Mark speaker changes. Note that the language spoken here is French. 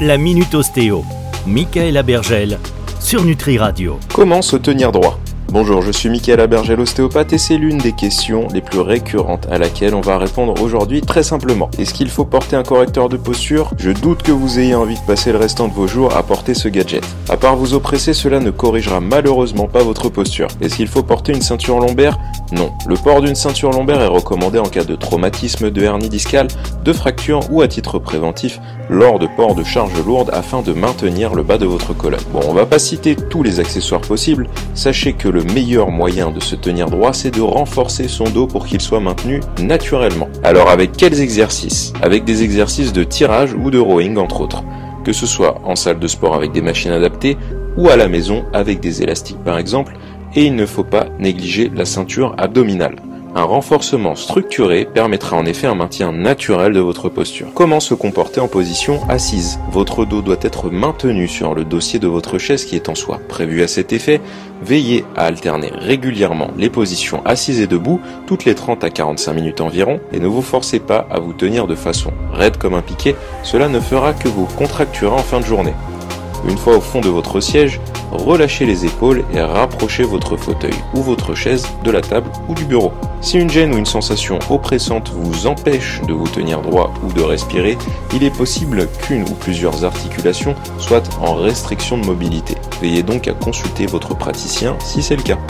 Speaker 1: la Minute Ostéo. Michael Bergel sur Nutri Radio.
Speaker 2: Comment se tenir droit? Bonjour, je suis Michael Abergel, ostéopathe, et c'est l'une des questions les plus récurrentes à laquelle on va répondre aujourd'hui très simplement. Est-ce qu'il faut porter un correcteur de posture? Je doute que vous ayez envie de passer le restant de vos jours à porter ce gadget. À part vous oppresser, cela ne corrigera malheureusement pas votre posture. Est-ce qu'il faut porter une ceinture lombaire? Non. Le port d'une ceinture lombaire est recommandé en cas de traumatisme, de hernie discale, de fracture ou à titre préventif lors de port de charges lourdes afin de maintenir le bas de votre colonne. Bon, on va pas citer tous les accessoires possibles. Sachez que le le meilleur moyen de se tenir droit, c'est de renforcer son dos pour qu'il soit maintenu naturellement. Alors avec quels exercices? Avec des exercices de tirage ou de rowing entre autres. Que ce soit en salle de sport avec des machines adaptées ou à la maison avec des élastiques par exemple, et il ne faut pas négliger la ceinture abdominale. Un renforcement structuré permettra en effet un maintien naturel de votre posture. Comment se comporter en position assise? Votre dos doit être maintenu sur le dossier de votre chaise qui est en soi prévu à cet effet. Veillez à alterner régulièrement les positions assises et debout toutes les 30 à 45 minutes environ et ne vous forcez pas à vous tenir de façon raide comme un piquet, cela ne fera que vous contracturer en fin de journée. Une fois au fond de votre siège, relâchez les épaules et rapprochez votre fauteuil ou votre chaise de la table ou du bureau. Si une gêne ou une sensation oppressante vous empêche de vous tenir droit ou de respirer, il est possible qu'une ou plusieurs articulations soient en restriction de mobilité. Veillez donc à consulter votre praticien si c'est le cas.